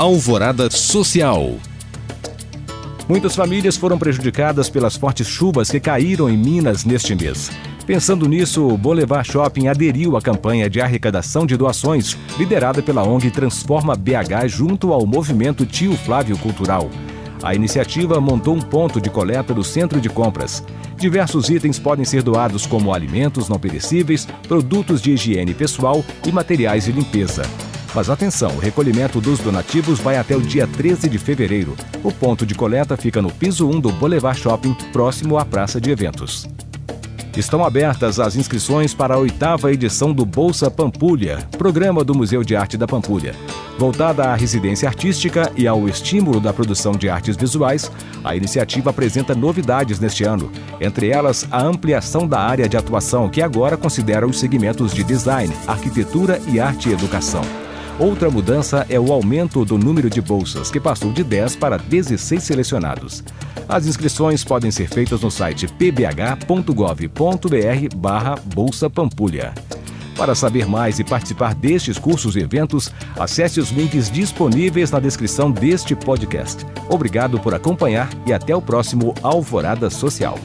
Alvorada Social. Muitas famílias foram prejudicadas pelas fortes chuvas que caíram em Minas neste mês. Pensando nisso, o Boulevard Shopping aderiu à campanha de arrecadação de doações, liderada pela ONG Transforma BH junto ao movimento Tio Flávio Cultural. A iniciativa montou um ponto de coleta do centro de compras. Diversos itens podem ser doados, como alimentos não perecíveis, produtos de higiene pessoal e materiais de limpeza. Mas atenção, o recolhimento dos donativos vai até o dia 13 de fevereiro. O ponto de coleta fica no piso 1 do Boulevard Shopping, próximo à praça de eventos. Estão abertas as inscrições para a oitava edição do Bolsa Pampulha, programa do Museu de Arte da Pampulha. Voltada à residência artística e ao estímulo da produção de artes visuais, a iniciativa apresenta novidades neste ano, entre elas a ampliação da área de atuação, que agora considera os segmentos de design, arquitetura e arte e educação. Outra mudança é o aumento do número de bolsas, que passou de 10 para 16 selecionados. As inscrições podem ser feitas no site pbh.gov.br barra Bolsa Pampulha. Para saber mais e participar destes cursos e eventos, acesse os links disponíveis na descrição deste podcast. Obrigado por acompanhar e até o próximo Alvorada Social.